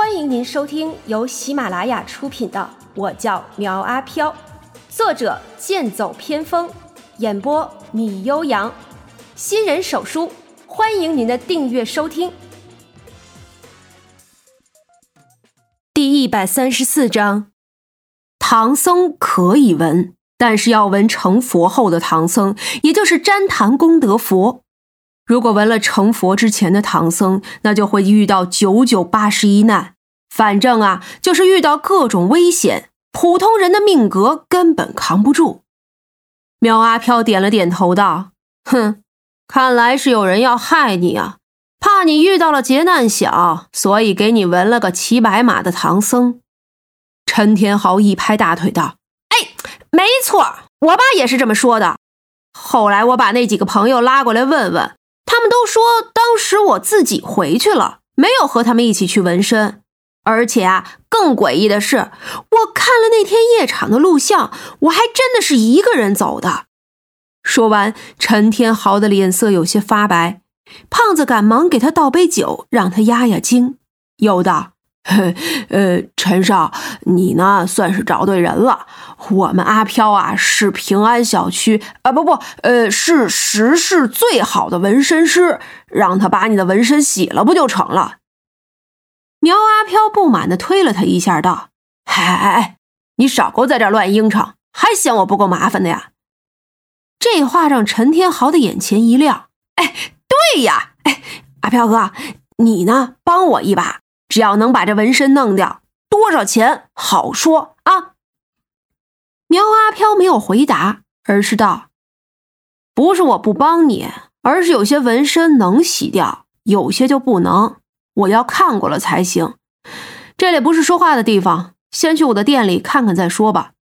欢迎您收听由喜马拉雅出品的《我叫苗阿飘》，作者剑走偏锋，演播米悠扬，新人手书，欢迎您的订阅收听。第一百三十四章，唐僧可以闻，但是要闻成佛后的唐僧，也就是旃檀功德佛。如果闻了成佛之前的唐僧，那就会遇到九九八十一难。反正啊，就是遇到各种危险，普通人的命格根本扛不住。苗阿飘点了点头，道：“哼，看来是有人要害你啊，怕你遇到了劫难小，所以给你纹了个骑白马的唐僧。”陈天豪一拍大腿道：“哎，没错，我爸也是这么说的。后来我把那几个朋友拉过来问问。”他们都说，当时我自己回去了，没有和他们一起去纹身。而且啊，更诡异的是，我看了那天夜场的录像，我还真的是一个人走的。说完，陈天豪的脸色有些发白。胖子赶忙给他倒杯酒，让他压压惊，有的。呃，陈少，你呢算是找对人了。我们阿飘啊是平安小区啊，不不，呃，是时市最好的纹身师，让他把你的纹身洗了不就成了？苗阿飘不满的推了他一下，道：“哎哎哎，你少给我在这乱应承，还嫌我不够麻烦的呀？”这话让陈天豪的眼前一亮。哎，对呀，哎，阿飘哥，你呢帮我一把。只要能把这纹身弄掉，多少钱好说啊？苗阿飘没有回答，而是道：“不是我不帮你，而是有些纹身能洗掉，有些就不能，我要看过了才行。这里不是说话的地方，先去我的店里看看再说吧。”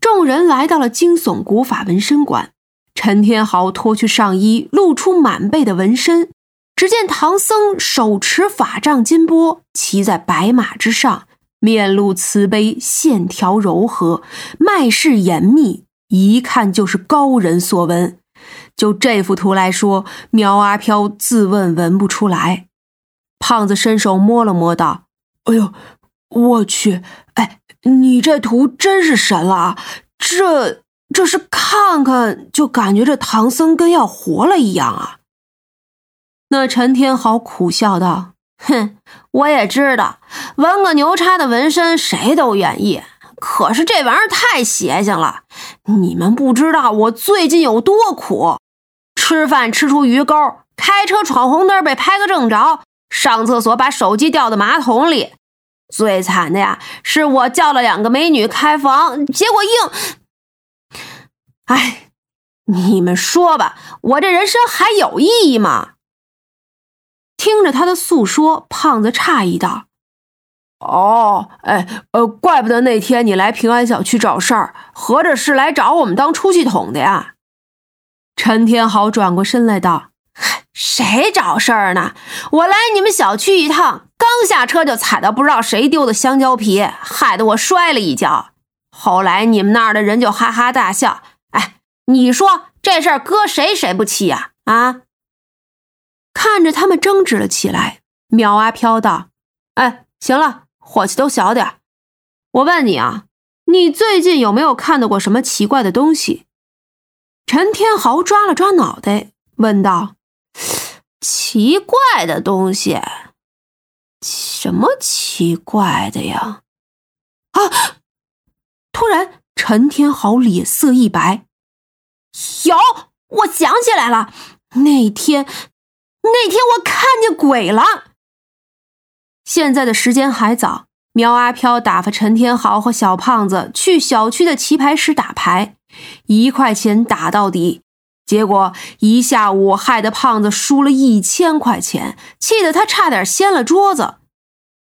众人来到了惊悚古法纹身馆，陈天豪脱去上衣，露出满背的纹身。只见唐僧手持法杖金钵，骑在白马之上，面露慈悲，线条柔和，脉势严密，一看就是高人所闻。就这幅图来说，苗阿飘自问闻不出来。胖子伸手摸了摸，道：“哎呦，我去！哎，你这图真是神了啊！这这是看看就感觉这唐僧跟要活了一样啊！”那陈天豪苦笑道：“哼，我也知道，纹个牛叉的纹身谁都愿意，可是这玩意儿太邪性了。你们不知道我最近有多苦，吃饭吃出鱼钩，开车闯红灯被拍个正着，上厕所把手机掉到马桶里。最惨的呀，是我叫了两个美女开房，结果硬……哎，你们说吧，我这人生还有意义吗？”听着他的诉说，胖子诧异道：“哦，哎，呃，怪不得那天你来平安小区找事儿，合着是来找我们当出气筒的呀？”陈天豪转过身来道：“谁找事儿呢？我来你们小区一趟，刚下车就踩到不知道谁丢的香蕉皮，害得我摔了一跤。后来你们那儿的人就哈哈大笑。哎，你说这事儿搁谁谁不气呀？啊？”看着他们争执了起来，苗阿飘道：“哎，行了，火气都小点。我问你啊，你最近有没有看到过什么奇怪的东西？”陈天豪抓了抓脑袋，问道：“奇怪的东西？什么奇怪的呀？”啊！突然，陈天豪脸色一白：“有，我想起来了，那天……”那天我看见鬼了。现在的时间还早，苗阿飘打发陈天豪和小胖子去小区的棋牌室打牌，一块钱打到底。结果一下午害得胖子输了一千块钱，气得他差点掀了桌子。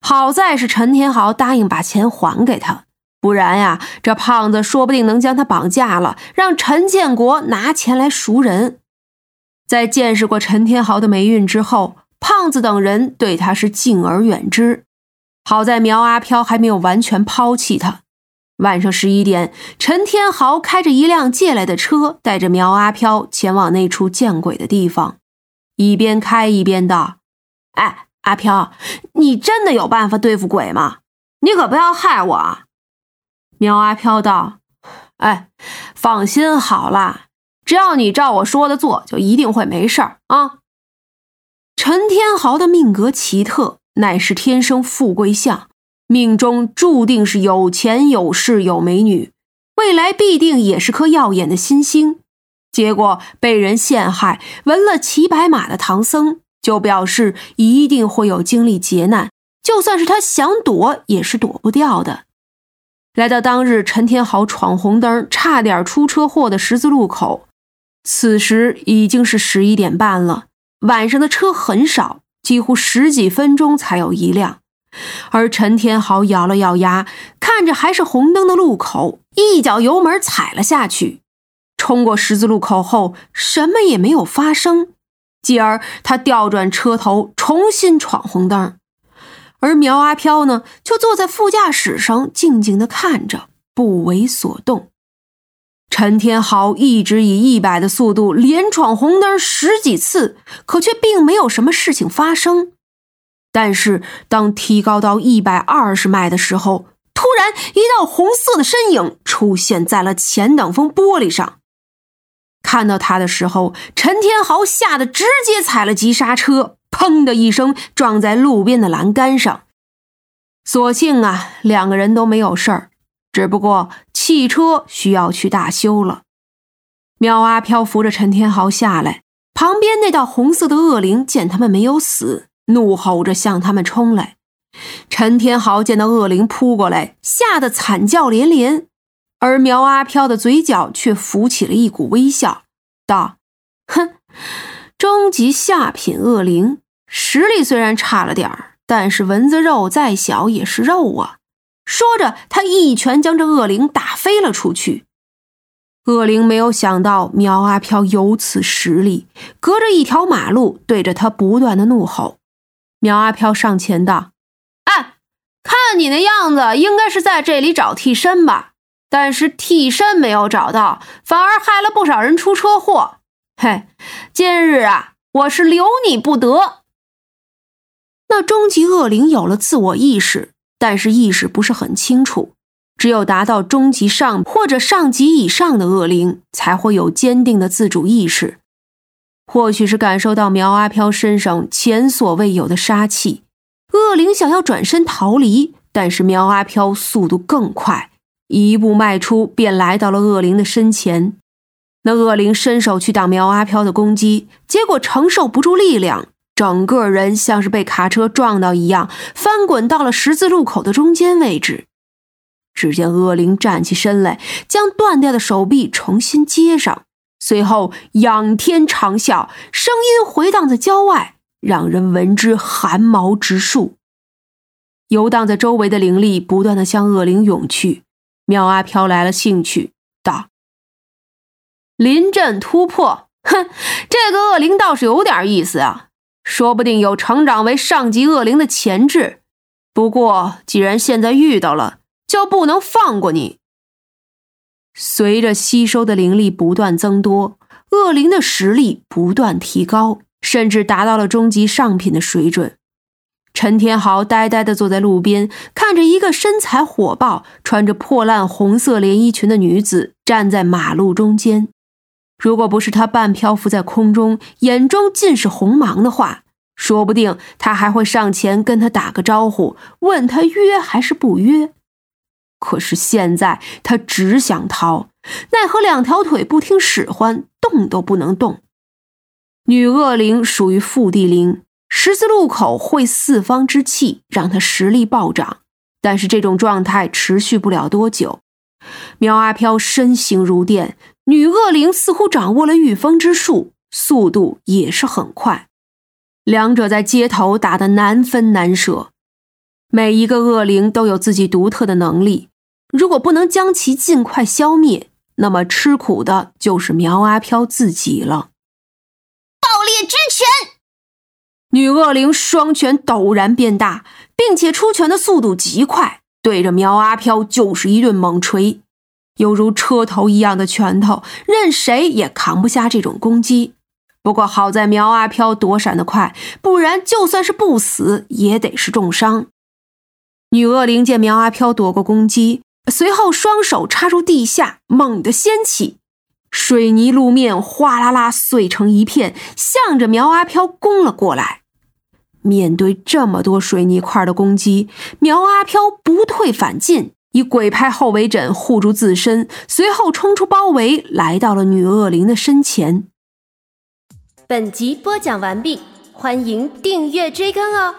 好在是陈天豪答应把钱还给他，不然呀，这胖子说不定能将他绑架了，让陈建国拿钱来赎人。在见识过陈天豪的霉运之后，胖子等人对他是敬而远之。好在苗阿飘还没有完全抛弃他。晚上十一点，陈天豪开着一辆借来的车，带着苗阿飘前往那处见鬼的地方，一边开一边道：“哎，阿飘，你真的有办法对付鬼吗？你可不要害我啊！苗阿飘道：“哎，放心好了，只要你照我说的做，就一定会没事儿啊。”陈天豪的命格奇特，乃是天生富贵相，命中注定是有钱有势有美女，未来必定也是颗耀眼的新星。结果被人陷害，纹了骑白马的唐僧，就表示一定会有经历劫难，就算是他想躲，也是躲不掉的。来到当日陈天豪闯红灯，差点出车祸的十字路口，此时已经是十一点半了。晚上的车很少，几乎十几分钟才有一辆。而陈天豪咬了咬牙，看着还是红灯的路口，一脚油门踩了下去。冲过十字路口后，什么也没有发生。继而他调转车头，重新闯红灯。而苗阿飘呢，就坐在副驾驶上，静静的看着，不为所动。陈天豪一直以一百的速度连闯红灯十几次，可却并没有什么事情发生。但是当提高到一百二十迈的时候，突然一道红色的身影出现在了前挡风玻璃上。看到他的时候，陈天豪吓得直接踩了急刹车，砰的一声撞在路边的栏杆上。所幸啊，两个人都没有事儿。只不过汽车需要去大修了。苗阿飘扶着陈天豪下来，旁边那道红色的恶灵见他们没有死，怒吼着向他们冲来。陈天豪见到恶灵扑过来，吓得惨叫连连，而苗阿飘的嘴角却浮起了一股微笑，道：“哼，终极下品恶灵，实力虽然差了点儿，但是蚊子肉再小也是肉啊。”说着，他一拳将这恶灵打飞了出去。恶灵没有想到苗阿飘有此实力，隔着一条马路对着他不断的怒吼。苗阿飘上前道：“哎，看你那样子，应该是在这里找替身吧？但是替身没有找到，反而害了不少人出车祸。嘿，今日啊，我是留你不得。”那终极恶灵有了自我意识。但是意识不是很清楚，只有达到中级上或者上级以上的恶灵，才会有坚定的自主意识。或许是感受到苗阿飘身上前所未有的杀气，恶灵想要转身逃离，但是苗阿飘速度更快，一步迈出便来到了恶灵的身前。那恶灵伸手去挡苗阿飘的攻击，结果承受不住力量。整个人像是被卡车撞到一样，翻滚到了十字路口的中间位置。只见恶灵站起身来，将断掉的手臂重新接上，随后仰天长啸，声音回荡在郊外，让人闻之寒毛直竖。游荡在周围的灵力不断的向恶灵涌去。苗阿飘来了兴趣，道：“临阵突破，哼，这个恶灵倒是有点意思啊。”说不定有成长为上级恶灵的潜质，不过既然现在遇到了，就不能放过你。随着吸收的灵力不断增多，恶灵的实力不断提高，甚至达到了终极上品的水准。陈天豪呆呆地坐在路边，看着一个身材火爆、穿着破烂红色连衣裙的女子站在马路中间。如果不是他半漂浮在空中，眼中尽是红芒的话，说不定他还会上前跟他打个招呼，问他约还是不约。可是现在他只想逃，奈何两条腿不听使唤，动都不能动。女恶灵属于腹地灵，十字路口会四方之气，让他实力暴涨，但是这种状态持续不了多久。苗阿飘身形如电。女恶灵似乎掌握了御风之术，速度也是很快。两者在街头打得难分难舍。每一个恶灵都有自己独特的能力，如果不能将其尽快消灭，那么吃苦的就是苗阿飘自己了。爆裂之拳！女恶灵双拳陡然变大，并且出拳的速度极快，对着苗阿飘就是一顿猛锤。犹如车头一样的拳头，任谁也扛不下这种攻击。不过好在苗阿飘躲闪得快，不然就算是不死，也得是重伤。女恶灵见苗阿飘躲过攻击，随后双手插入地下，猛地掀起，水泥路面哗啦啦碎成一片，向着苗阿飘攻了过来。面对这么多水泥块的攻击，苗阿飘不退反进，以鬼拍后为枕护住自身，随后冲出包围，来到了女恶灵的身前。本集播讲完毕，欢迎订阅追更哦。